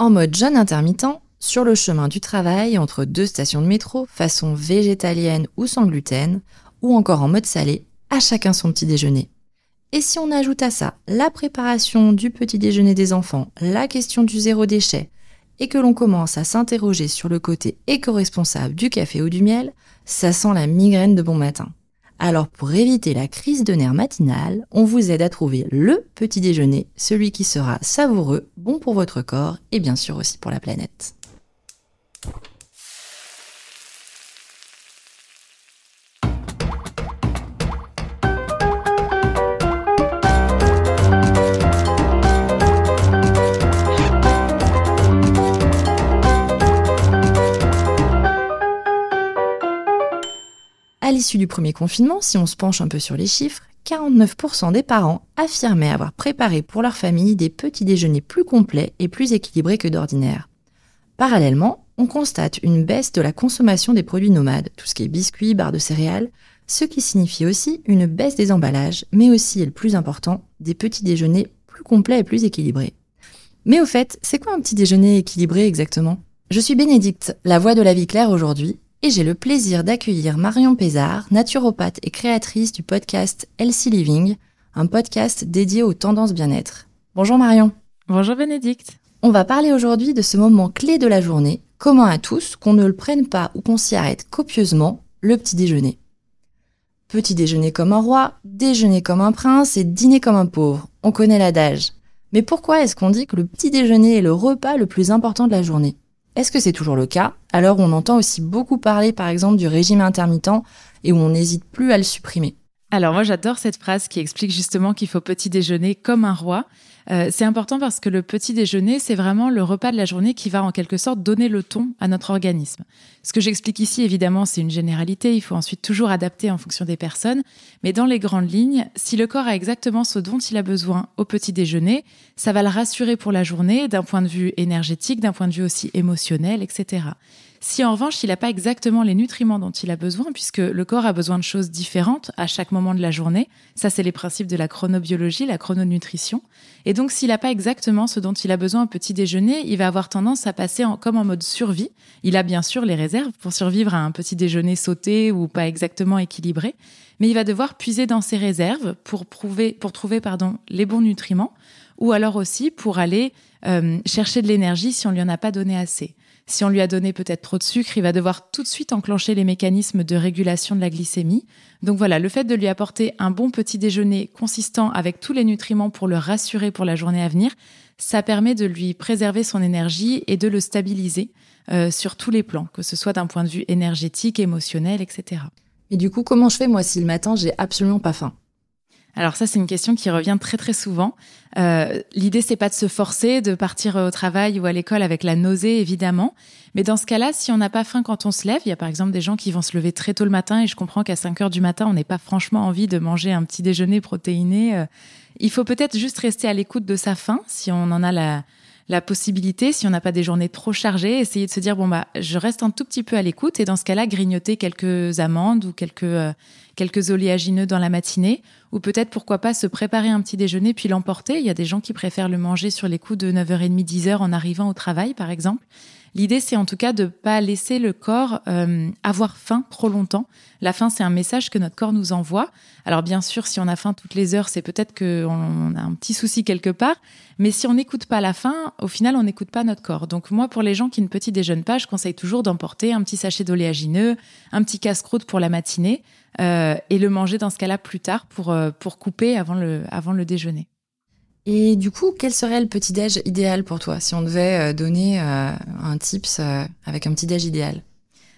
En mode jeûne intermittent, sur le chemin du travail entre deux stations de métro, façon végétalienne ou sans gluten, ou encore en mode salé, à chacun son petit déjeuner. Et si on ajoute à ça la préparation du petit déjeuner des enfants, la question du zéro déchet, et que l'on commence à s'interroger sur le côté éco-responsable du café ou du miel, ça sent la migraine de bon matin. Alors pour éviter la crise de nerfs matinale, on vous aide à trouver le petit déjeuner, celui qui sera savoureux, bon pour votre corps et bien sûr aussi pour la planète. L'issue du premier confinement, si on se penche un peu sur les chiffres, 49% des parents affirmaient avoir préparé pour leur famille des petits déjeuners plus complets et plus équilibrés que d'ordinaire. Parallèlement, on constate une baisse de la consommation des produits nomades, tout ce qui est biscuits, barres de céréales, ce qui signifie aussi une baisse des emballages, mais aussi, et le plus important, des petits déjeuners plus complets et plus équilibrés. Mais au fait, c'est quoi un petit déjeuner équilibré exactement? Je suis Bénédicte, la voix de la vie claire aujourd'hui, et j'ai le plaisir d'accueillir Marion Pézard, naturopathe et créatrice du podcast Healthy Living, un podcast dédié aux tendances bien-être. Bonjour Marion. Bonjour Bénédicte. On va parler aujourd'hui de ce moment clé de la journée, commun à tous, qu'on ne le prenne pas ou qu'on s'y arrête copieusement, le petit déjeuner. Petit déjeuner comme un roi, déjeuner comme un prince et dîner comme un pauvre. On connaît l'adage. Mais pourquoi est-ce qu'on dit que le petit déjeuner est le repas le plus important de la journée? Est-ce que c'est toujours le cas? Alors on entend aussi beaucoup parler par exemple du régime intermittent et où on n'hésite plus à le supprimer. Alors moi j'adore cette phrase qui explique justement qu'il faut petit déjeuner comme un roi. Euh, c'est important parce que le petit déjeuner, c'est vraiment le repas de la journée qui va en quelque sorte donner le ton à notre organisme. Ce que j'explique ici, évidemment, c'est une généralité. Il faut ensuite toujours adapter en fonction des personnes. Mais dans les grandes lignes, si le corps a exactement ce dont il a besoin au petit déjeuner, ça va le rassurer pour la journée d'un point de vue énergétique, d'un point de vue aussi émotionnel, etc. Si en revanche, il n'a pas exactement les nutriments dont il a besoin, puisque le corps a besoin de choses différentes à chaque moment de la journée, ça c'est les principes de la chronobiologie, la chrononutrition. Et donc s'il n'a pas exactement ce dont il a besoin au petit déjeuner, il va avoir tendance à passer en, comme en mode survie. Il a bien sûr les réserves pour survivre à un petit déjeuner sauté ou pas exactement équilibré, mais il va devoir puiser dans ses réserves pour, prouver, pour trouver pardon, les bons nutriments, ou alors aussi pour aller euh, chercher de l'énergie si on lui en a pas donné assez. Si on lui a donné peut-être trop de sucre, il va devoir tout de suite enclencher les mécanismes de régulation de la glycémie. Donc voilà, le fait de lui apporter un bon petit déjeuner consistant avec tous les nutriments pour le rassurer pour la journée à venir, ça permet de lui préserver son énergie et de le stabiliser euh, sur tous les plans, que ce soit d'un point de vue énergétique, émotionnel, etc. Et du coup, comment je fais moi si le matin j'ai absolument pas faim? Alors ça, c'est une question qui revient très très souvent. Euh, L'idée, c'est pas de se forcer de partir au travail ou à l'école avec la nausée, évidemment. Mais dans ce cas-là, si on n'a pas faim quand on se lève, il y a par exemple des gens qui vont se lever très tôt le matin et je comprends qu'à 5 heures du matin, on n'est pas franchement envie de manger un petit déjeuner protéiné. Euh, il faut peut-être juste rester à l'écoute de sa faim si on en a la, la possibilité, si on n'a pas des journées trop chargées, essayer de se dire bon bah je reste un tout petit peu à l'écoute et dans ce cas-là grignoter quelques amandes ou quelques euh, quelques oléagineux dans la matinée, ou peut-être pourquoi pas se préparer un petit déjeuner puis l'emporter. Il y a des gens qui préfèrent le manger sur les coups de 9h30, 10h en arrivant au travail, par exemple. L'idée, c'est en tout cas de pas laisser le corps euh, avoir faim trop longtemps. La faim, c'est un message que notre corps nous envoie. Alors bien sûr, si on a faim toutes les heures, c'est peut-être qu'on a un petit souci quelque part. Mais si on n'écoute pas la faim, au final, on n'écoute pas notre corps. Donc moi, pour les gens qui ne petit déjeunent pas, je conseille toujours d'emporter un petit sachet d'oléagineux, un petit casse-croûte pour la matinée, euh, et le manger dans ce cas-là plus tard pour, euh, pour couper avant le, avant le déjeuner. Et du coup, quel serait le petit-déj idéal pour toi si on devait euh, donner un tips avec un petit-déj idéal?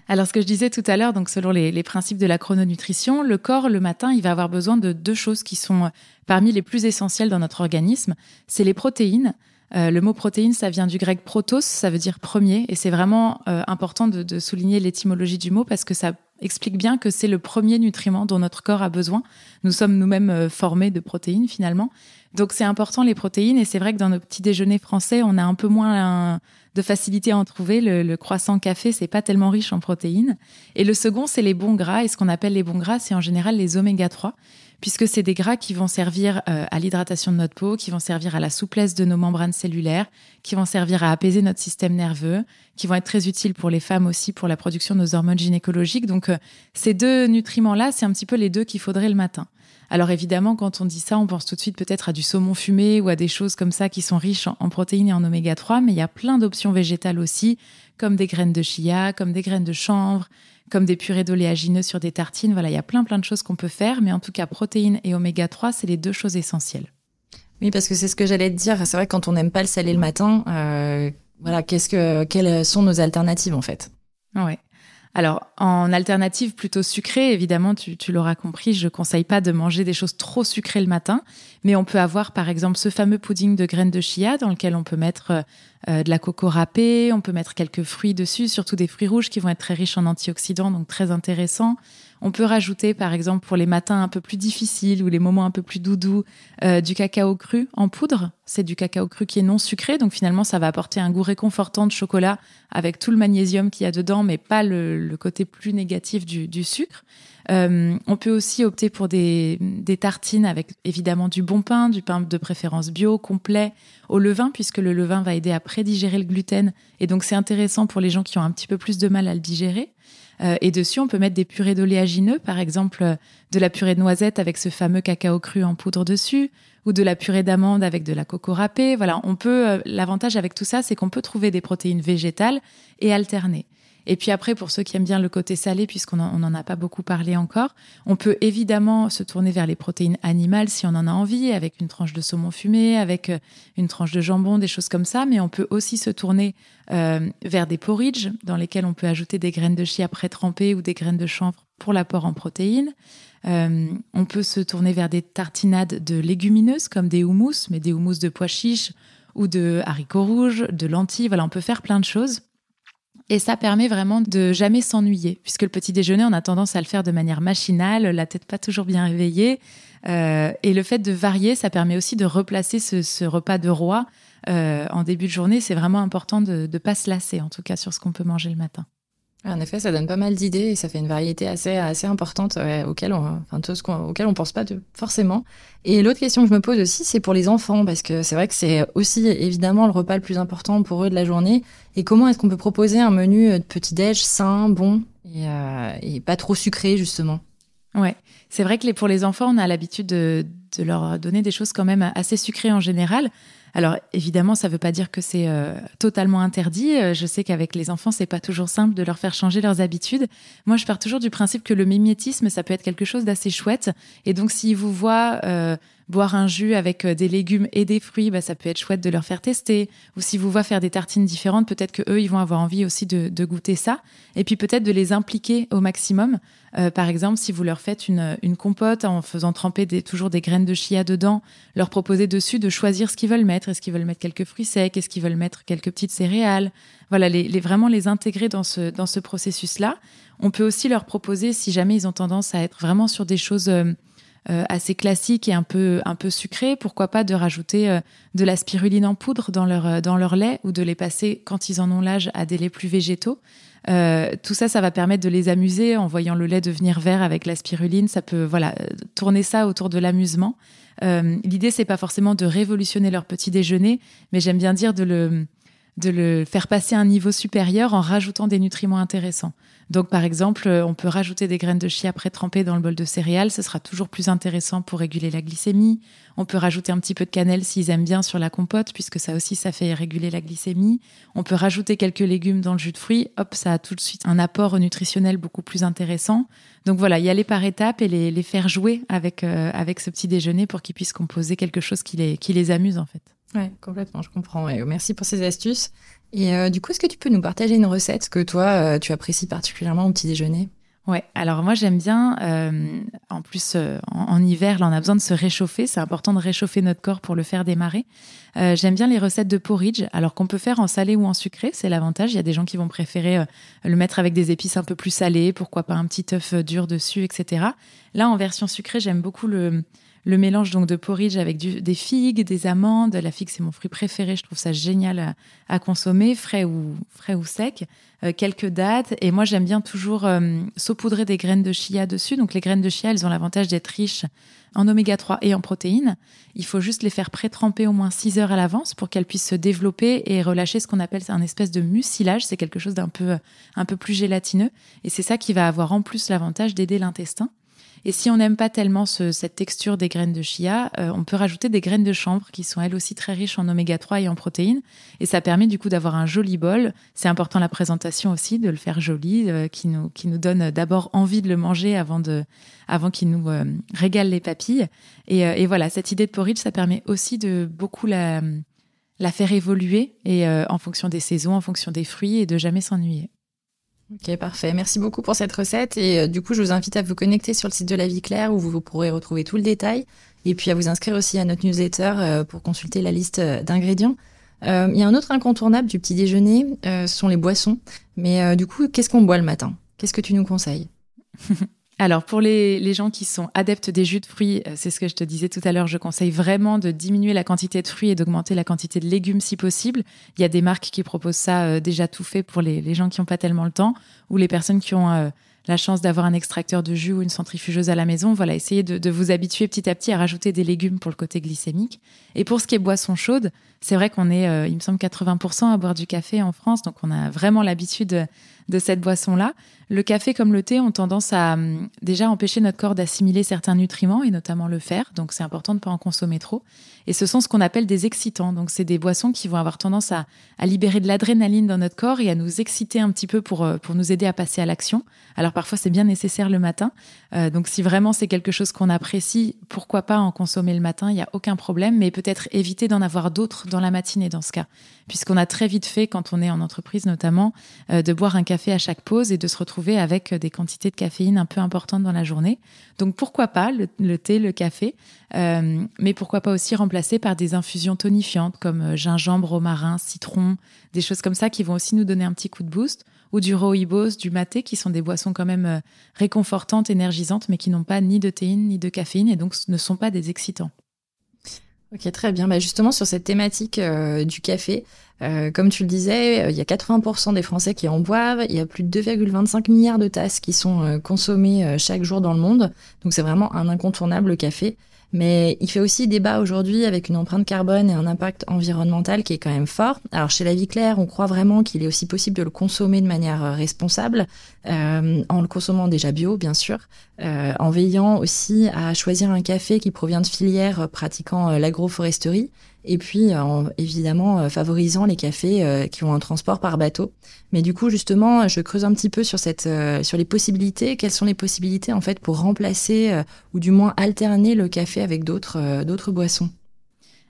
Alors, ce que je disais tout à l'heure, donc selon les, principes de la chrononutrition, le corps, le matin, il va avoir besoin de deux choses qui sont parmi les plus essentielles dans notre organisme. C'est les protéines. le mot protéine, ça vient du grec protos, ça veut dire premier, et c'est vraiment important de souligner l'étymologie du mot parce que ça explique bien que c'est le premier nutriment dont notre corps a besoin. Nous sommes nous-mêmes euh, formés de protéines finalement. Donc c'est important les protéines et c'est vrai que dans nos petits déjeuners français, on a un peu moins de facilité à en trouver. Le, croissant café, c'est pas tellement riche en protéines. Et le second, c'est les bons gras. Et ce qu'on appelle les bons gras, c'est en général les oméga 3 puisque c'est des gras qui vont servir euh, à l'hydratation de notre peau, qui vont servir à la souplesse de nos membranes cellulaires, qui vont servir à apaiser notre système nerveux, qui vont être très utiles pour les femmes aussi pour la production de nos hormones gynécologiques. Donc euh, ces deux nutriments-là, c'est un petit peu les deux qu'il faudrait le matin. Alors évidemment, quand on dit ça, on pense tout de suite peut-être à du saumon fumé ou à des choses comme ça qui sont riches en, protéines et en oméga 3, mais il y a plein d'options végétales aussi, comme des graines de chia, comme des graines de chanvre, comme des purées d'oléagineux sur des tartines. Voilà, il y a plein plein de choses qu'on peut faire, mais en tout cas, protéines et oméga 3, c'est les deux choses essentielles. Oui, parce que c'est ce que j'allais te dire. C'est vrai que quand on n'aime pas le salé le matin, euh, voilà, qu'est-ce que, quelles sont nos alternatives en fait? Ouais. Alors, en alternative plutôt sucrée, évidemment, tu, l'auras compris, je conseille pas de manger des choses trop sucrées le matin, mais on peut avoir par exemple ce fameux pudding de graines de chia dans lequel on peut mettre euh, de la coco râpée, on peut mettre quelques fruits dessus, surtout des fruits rouges qui vont être très riches en antioxydants, donc très intéressants. On peut rajouter, par exemple, pour les matins un peu plus difficiles ou les moments un peu plus doudous, euh, du cacao cru en poudre. C'est du cacao cru qui est non sucré, donc finalement, ça va apporter un goût réconfortant de chocolat avec tout le magnésium qu'il y a dedans, mais pas le, côté plus négatif du, sucre. Euh, on peut aussi opter pour des, des, tartines avec évidemment du bon pain, du pain de préférence bio, complet, au levain, puisque le levain va aider à prédigérer le gluten. Et donc c'est intéressant pour les gens qui ont un petit peu plus de mal à le digérer. Euh, et dessus, on peut mettre des purées d'oléagineux, par exemple de la purée de noisettes avec ce fameux cacao cru en poudre dessus, ou de la purée d'amande avec de la coco râpée. Voilà, on peut. Euh, l'avantage avec tout ça, c'est qu'on peut trouver des protéines végétales et alterner. Et puis après, pour ceux qui aiment bien le côté salé, puisqu'on n'en a pas beaucoup parlé encore, on peut évidemment se tourner vers les protéines animales si on en a envie, avec une tranche de saumon fumé, avec euh, une tranche de jambon, des choses comme ça. Mais on peut aussi se tourner euh, vers des porridge dans lesquels on peut ajouter des graines de chia pré-trempées ou des graines de chanvre pour l'apport en protéines. Euh, on peut se tourner vers des tartinades de légumineuses comme des houmous, mais des houmous de pois chiches ou de haricots rouges, de lentilles. Voilà, on peut faire plein de choses. Et ça permet vraiment de jamais s'ennuyer, puisque le petit déjeuner, on a tendance à le faire de manière machinale, la tête pas toujours bien réveillée. Euh, et le fait de varier, ça permet aussi de replacer ce, repas de roi euh, en début de journée. C'est vraiment important de ne pas se lasser, en tout cas, sur ce qu'on peut manger le matin. En effet, ça donne pas mal d'idées et ça fait une variété assez, assez importante auquel on, enfin, ce auquel on pense pas de, forcément. Et l'autre question que je me pose aussi, c'est pour les enfants, parce que c'est vrai que c'est aussi évidemment le repas le plus important pour eux de la journée. Et comment est-ce qu'on peut proposer un menu de petit-déj sain, bon et, euh, et, pas trop sucré, justement? Ouais, c'est vrai que les, pour les enfants, on a l'habitude de, de leur donner des choses quand même assez sucrées en général. Alors évidemment, ça ne veut pas dire que c'est euh, totalement interdit. Euh, je sais qu'avec les enfants, c'est pas toujours simple de leur faire changer leurs habitudes. Moi, je pars toujours du principe que le mimétisme, ça peut être quelque chose d'assez chouette. Et donc, s'ils vous voient euh, boire un jus avec des légumes et des fruits, bah, ça peut être chouette de leur faire tester. Ou si vous voient faire des tartines différentes, peut-être que eux, ils vont avoir envie aussi de, goûter ça. Et puis peut-être de les impliquer au maximum. par exemple, si vous leur faites une, compote en faisant tremper toujours des graines de chia dedans, leur proposer dessus de choisir ce qu'ils veulent mettre est-ce qu'ils veulent mettre quelques fruits secs? Est-ce qu'ils veulent mettre quelques petites céréales? Voilà, les, vraiment les intégrer dans ce, dans ce processus-là. On peut aussi leur proposer, si jamais ils ont tendance à être vraiment sur des choses euh, euh, assez classiques et un peu, un peu sucrées, pourquoi pas de rajouter euh, de la spiruline en poudre dans leur, dans leur lait ou de les passer, quand ils en ont l'âge, à des laits plus végétaux. tout ça, ça va permettre de les amuser en voyant le lait devenir vert avec la spiruline. Ça peut, voilà, tourner ça autour de l'amusement. Euh, L'idée, c'est pas forcément de révolutionner leur petit déjeuner, mais j'aime bien dire de le, de le faire passer à un niveau supérieur en rajoutant des nutriments intéressants. Donc, par exemple, euh, on peut rajouter des graines de chia pré-trempées dans le bol de céréales. Ce sera toujours plus intéressant pour réguler la glycémie. On peut rajouter un petit peu de cannelle s'ils aiment bien sur la compote, puisque ça aussi, ça fait réguler la glycémie. On peut rajouter quelques légumes dans le jus de fruits. Hop, ça a tout de suite un apport nutritionnel beaucoup plus intéressant. Donc voilà, y aller par étapes et les, les faire jouer avec, euh, avec ce petit déjeuner pour qu'ils puissent composer quelque chose qui les, qui les amuse, en fait. Oui, complètement, je comprends. merci pour ces astuces. Et euh, du coup, est-ce que tu peux nous partager une recette que toi, euh, tu apprécies particulièrement au petit déjeuner? Ouais, alors moi j'aime bien, euh, en plus en, hiver, là on a besoin de se réchauffer, c'est important de réchauffer notre corps pour le faire démarrer. j'aime bien les recettes de porridge, alors qu'on peut faire en salé ou en sucré, c'est l'avantage. Il y a des gens qui vont préférer le mettre avec des épices un peu plus salées, pourquoi pas un petit œuf dur dessus, etc. Là en version sucrée, j'aime beaucoup le, le mélange donc de porridge avec des figues, des amandes. La figue, c'est mon fruit préféré. Je trouve ça génial à, consommer, frais ou, frais ou sec. Euh, quelques dates. Et moi, j'aime bien toujours euh, saupoudrer des graines de chia dessus. Donc, les graines de chia, elles ont l'avantage d'être riches en oméga 3 et en protéines. Il faut juste les faire pré-tremper au moins 6 heures à l'avance pour qu'elles puissent se développer et relâcher ce qu'on appelle un espèce de mucilage. C'est quelque chose d'un peu, un peu plus gélatineux. Et c'est ça qui va avoir en plus l'avantage d'aider l'intestin. Et si on n'aime pas tellement cette texture des graines de chia, euh, on peut rajouter des graines de chanvre qui sont elles aussi très riches en oméga 3 et en protéines. Et ça permet du coup d'avoir un joli bol. C'est important la présentation aussi, de le faire joli, euh, qui, nous, qui nous donne d'abord envie de le manger avant, de, avant qu'il nous euh, régale les papilles. Et, et, voilà, cette idée de porridge, ça permet aussi de beaucoup la, la faire évoluer et en fonction des saisons, en fonction des fruits et de jamais s'ennuyer. Ok, parfait. Merci beaucoup pour cette recette. Et euh, du coup, je vous invite à vous connecter sur le site de La Vie Claire où vous, pourrez retrouver tout le détail. Et puis à vous inscrire aussi à notre newsletter euh, pour consulter la liste euh, d'ingrédients. Il y a un autre incontournable du petit déjeuner, ce sont les boissons. Mais du coup, qu'est-ce qu'on boit le matin? Qu'est-ce que tu nous conseilles? Alors pour les, gens qui sont adeptes des jus de fruits, euh, c'est ce que je te disais tout à l'heure, je conseille vraiment de diminuer la quantité de fruits et d'augmenter la quantité de légumes si possible. Il y a des marques qui proposent ça euh, déjà tout fait pour les, gens qui n'ont pas tellement le temps ou les personnes qui ont euh, la chance d'avoir un extracteur de jus ou une centrifugeuse à la maison. Voilà, essayez de, vous habituer petit à petit à rajouter des légumes pour le côté glycémique. Et pour ce qui est boisson chaude, c'est vrai qu'on est, il me semble, 80% à boire du café en France, donc on a vraiment l'habitude de cette boisson-là. Le café comme le thé ont tendance à hum, déjà empêcher notre corps d'assimiler certains nutriments et notamment le fer, donc c'est important de ne pas en consommer trop. Et ce sont ce qu'on appelle des excitants, donc c'est des boissons qui vont avoir tendance à, libérer de l'adrénaline dans notre corps et à nous exciter un petit peu pour, euh, pour nous aider à passer à l'action. Alors parfois c'est bien nécessaire le matin, euh, donc si vraiment c'est quelque chose qu'on apprécie, pourquoi pas en consommer le matin, il n'y a aucun problème, mais peut-être éviter d'en avoir d'autres dans la matinée dans ce cas, puisqu'on a très vite fait, quand on est en entreprise notamment, euh, de boire un café à chaque pause et de se retrouver avec des quantités de caféine un peu importantes dans la journée. Donc pourquoi pas le, thé, le café, euh, mais pourquoi pas aussi remplacer par des infusions tonifiantes comme euh, gingembre, romarin, citron, des choses comme ça qui vont aussi nous donner un petit coup de boost, ou du rooibos, du maté, qui sont des boissons quand même euh, réconfortantes, énergisantes, mais qui n'ont pas ni de théine ni de caféine et donc ne sont pas des excitants. Ok, très bien. Bah justement, sur cette thématique euh, du café, euh, comme tu le disais, euh, il y a 80% des Français qui en boivent. Il y a plus de 2,25 milliards de tasses qui sont consommées chaque jour dans le monde. Donc c'est vraiment un incontournable le café. Mais il fait aussi débat aujourd'hui avec une empreinte carbone et un impact environnemental qui est quand même fort. Alors chez La Vie Claire, on croit vraiment qu'il est aussi possible de le consommer de manière euh, responsable, euh, en le consommant déjà bio, bien sûr, euh, en veillant aussi à choisir un café qui provient de filières pratiquant l'agroforesterie et puis en évidemment euh, favorisant les cafés euh, qui ont un transport par bateau. Mais du coup, justement, je creuse un petit peu sur cette, euh, sur les possibilités. Quelles sont les possibilités en fait pour remplacer ou du moins alterner le café avec d'autres d'autres boissons?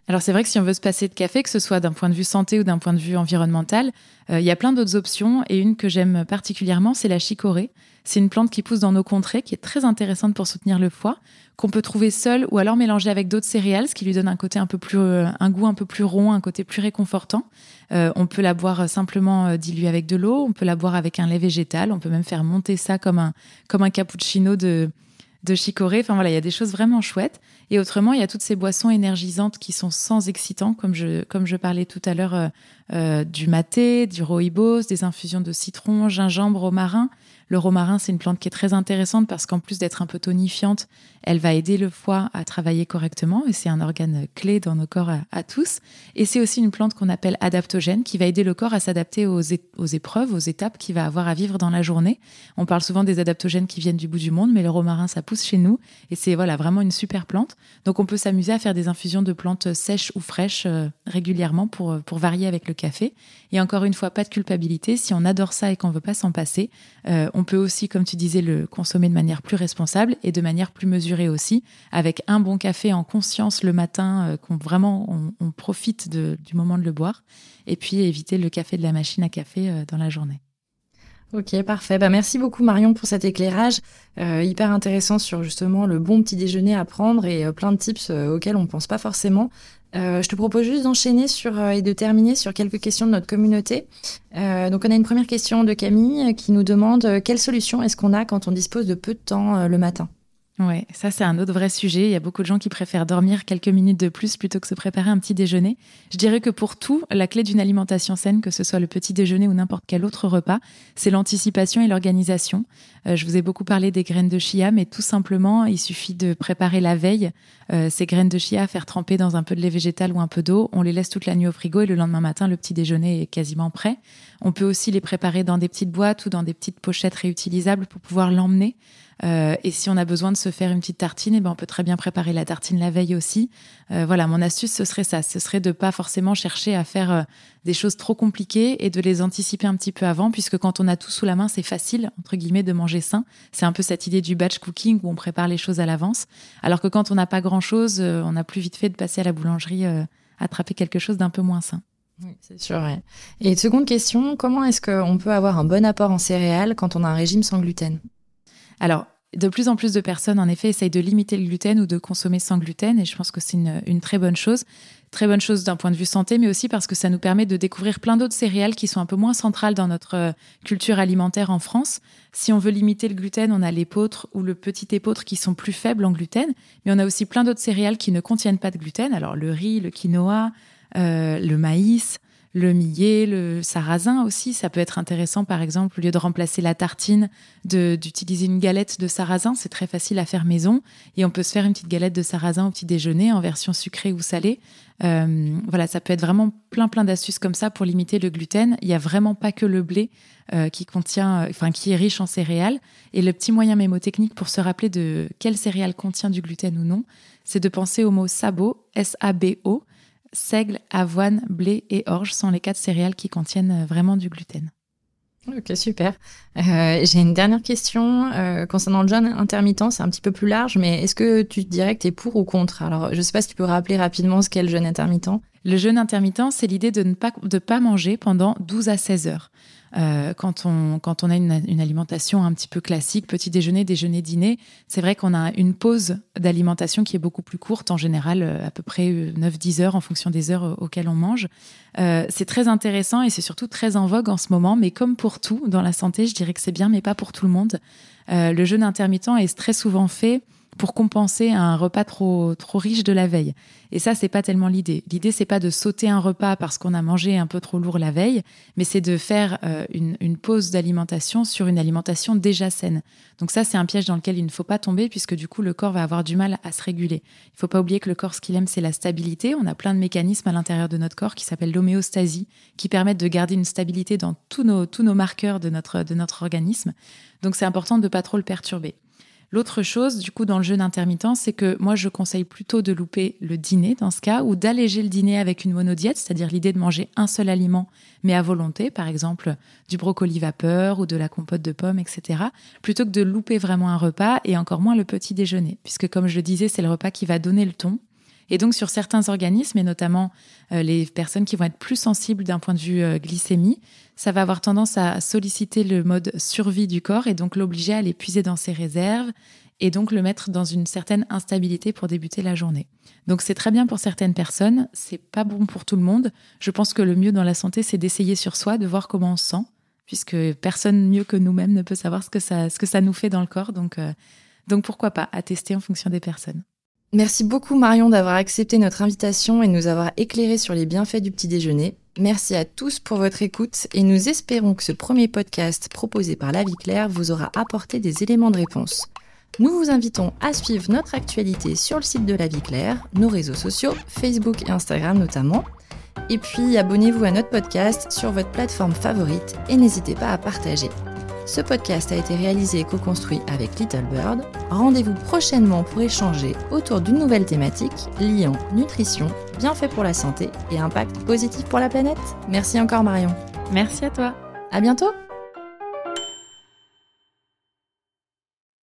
Alors c'est vrai que si on veut se passer de café, que ce soit d'un point de vue santé ou d'un point de vue environnemental, il y a plein d'autres options et une que j'aime particulièrement, c'est la chicorée. C'est une plante qui pousse dans nos contrées, qui est très intéressante pour soutenir le foie, qu'on peut trouver seule ou alors mélanger avec d'autres céréales, ce qui lui donne un côté un peu plus, euh, un goût un peu plus rond, un côté plus réconfortant. Euh, on peut la boire simplement euh, diluée avec de l'eau, on peut la boire avec un lait végétal, on peut même faire monter ça comme un, comme un cappuccino de, de chicorée. Enfin voilà, il y a des choses vraiment chouettes. Et autrement, il y a toutes ces boissons énergisantes qui sont sans excitants, comme je, comme je parlais tout à l'heure du maté, du rooibos, des infusions de citron, gingembre, romarin. Le romarin, c'est une plante qui est très intéressante parce qu'en plus d'être un peu tonifiante, elle va aider le foie à travailler correctement et c'est un organe clé dans nos corps à, tous. Et c'est aussi une plante qu'on appelle adaptogène qui va aider le corps à s'adapter aux, épreuves, aux étapes qu'il va avoir à vivre dans la journée. On parle souvent des adaptogènes qui viennent du bout du monde, mais le romarin, ça pousse chez nous et c'est voilà vraiment une super plante. Donc on peut s'amuser à faire des infusions de plantes sèches ou fraîches euh, régulièrement pour, pour varier avec le café. Et encore une fois, pas de culpabilité. Si on adore ça et qu'on veut pas s'en passer, euh, on peut aussi, comme tu disais, le consommer de manière plus responsable et de manière plus mesurée aussi, avec un bon café en conscience le matin, euh, qu'on vraiment on, profite du moment de le boire, et puis éviter le café de la machine à café euh, dans la journée. Ok, parfait. Bah, merci beaucoup Marion pour cet éclairage hyper intéressant sur justement le bon petit déjeuner à prendre et plein de tips auxquels on ne pense pas forcément. Euh, je te propose juste d'enchaîner sur euh, et de terminer sur quelques questions de notre communauté. Euh, donc, on a une première question de Camille qui nous demande quelle solution est-ce qu'on a quand on dispose de peu de temps le matin? Ouais, ça c'est un autre vrai sujet. Il y a beaucoup de gens qui préfèrent dormir quelques minutes de plus plutôt que se préparer un petit déjeuner. Je dirais que pour tout, la clé d'une alimentation saine, que ce soit le petit déjeuner ou n'importe quel autre repas, c'est l'anticipation et l'organisation. Je vous ai beaucoup parlé des graines de chia, mais tout simplement, il suffit de préparer la veille euh, ces graines de chia, faire tremper dans un peu de lait végétal ou un peu d'eau. On les laisse toute la nuit au frigo et le lendemain matin, le petit déjeuner est quasiment prêt. On peut aussi les préparer dans des petites boîtes ou dans des petites pochettes réutilisables pour pouvoir l'emmener. Euh, et si on a besoin de se faire une petite tartine, eh ben on peut très bien préparer la tartine la veille aussi. Euh, voilà, mon astuce, ce serait ça. Ce serait de pas forcément chercher à faire des choses trop compliquées et de les anticiper un petit peu avant, puisque quand on a tout sous la main, c'est facile, entre guillemets, de manger sain. C'est un peu cette idée du batch cooking où on prépare les choses à l'avance. Alors que quand on n'a pas grand-chose, on a plus vite fait de passer à la boulangerie, attraper quelque chose d'un peu moins sain. Oui, c'est sûr. Et seconde question, comment est-ce qu'on peut avoir un bon apport en céréales quand on a un régime sans gluten? Alors, de plus en plus de personnes, en effet, essayent de limiter le gluten ou de consommer sans gluten, et je pense que c'est une, très bonne chose. Très bonne chose d'un point de vue santé, mais aussi parce que ça nous permet de découvrir plein d'autres céréales qui sont un peu moins centrales dans notre euh, culture alimentaire en France. Si on veut limiter le gluten, on a l'épeautre ou le petit épeautre qui sont plus faibles en gluten, mais on a aussi plein d'autres céréales qui ne contiennent pas de gluten. Alors le riz, le quinoa, euh, le maïs, le millet, le sarrasin aussi. Ça peut être intéressant, par exemple, au lieu de remplacer la tartine, d'utiliser une galette de sarrasin. C'est très facile à faire maison. Et on peut se faire une petite galette de sarrasin au petit déjeuner en version sucrée ou salée. Euh, voilà, ça peut être vraiment plein plein d'astuces comme ça pour limiter le gluten. Il n'y a vraiment pas que le blé euh, qui contient, enfin qui est riche en céréales. Et le petit moyen mémotechnique pour se rappeler de quelle céréale contient du gluten ou non, c'est de penser au mot sabot, S-A-B-O seigle, avoine, blé et orge sont les quatre céréales qui contiennent euh, vraiment du gluten. Ok, super. Euh, j'ai une dernière question euh, concernant le jeûne intermittent. C'est un petit peu plus large, mais est-ce que tu dirais que tu es pour ou contre? Alors, je ne sais pas si tu peux rappeler rapidement ce qu'est le jeûne intermittent. Le jeûne intermittent, c'est l'idée de ne pas, de pas manger pendant 12 à 16 heures. Euh, quand, on, quand on a une, une, alimentation un petit peu classique, petit déjeuner, déjeuner, dîner, c'est vrai qu'on a une pause d'alimentation qui est beaucoup plus courte, en général euh, à peu près 9-10 heures en fonction des heures auxquelles on mange. Euh, c'est très intéressant et c'est surtout très en vogue en ce moment, mais comme pour tout dans la santé, je dirais que c'est bien, mais pas pour tout le monde. Euh, le jeûne intermittent est très souvent fait pour compenser un repas trop trop riche de la veille. Et ça, c'est pas tellement l'idée. L'idée, c'est pas de sauter un repas parce qu'on a mangé un peu trop lourd la veille, mais c'est de faire euh, une, une, pause d'alimentation sur une alimentation déjà saine. Donc ça, c'est un piège dans lequel il ne faut pas tomber puisque du coup, le corps va avoir du mal à se réguler. Il faut pas oublier que le corps, ce qu'il aime, c'est la stabilité. On a plein de mécanismes à l'intérieur de notre corps qui s'appellent l'homéostasie, qui permettent de garder une stabilité dans tous nos tous nos marqueurs de notre de notre organisme. Donc c'est important de pas trop le perturber. L'autre chose, du coup, dans le jeûne intermittent, c'est que moi, je conseille plutôt de louper le dîner dans ce cas, ou d'alléger le dîner avec une monodiète, c'est-à-dire l'idée de manger un seul aliment, mais à volonté, par exemple du brocoli vapeur ou de la compote de pommes, etc., plutôt que de louper vraiment un repas et encore moins le petit déjeuner, puisque comme je le disais, c'est le repas qui va donner le ton. Et donc sur certains organismes, et notamment euh, les personnes qui vont être plus sensibles d'un point de vue euh, glycémie, ça va avoir tendance à solliciter le mode survie du corps et donc l'obliger à l'épuiser dans ses réserves et donc le mettre dans une certaine instabilité pour débuter la journée. Donc c'est très bien pour certaines personnes, c'est pas bon pour tout le monde. Je pense que le mieux dans la santé, c'est d'essayer sur soi, de voir comment on se sent, puisque personne mieux que nous-mêmes ne peut savoir ce que ça, ce que ça nous fait dans le corps. Donc, euh, donc pourquoi pas, à tester en fonction des personnes. Merci beaucoup Marion d'avoir accepté notre invitation et nous avoir éclairé sur les bienfaits du petit déjeuner. Merci à tous pour votre écoute et nous espérons que ce premier podcast proposé par La Vie Claire vous aura apporté des éléments de réponse. Nous vous invitons à suivre notre actualité sur le site de La Vie Claire, nos réseaux sociaux, Facebook et Instagram notamment. Et puis abonnez-vous à notre podcast sur votre plateforme favorite et n'hésitez pas à partager. Ce podcast a été réalisé et co-construit avec Little Bird. Rendez-vous prochainement pour échanger autour d'une nouvelle thématique liant nutrition, bienfaits pour la santé et impact positif pour la planète. Merci encore Marion. Merci à toi. À bientôt.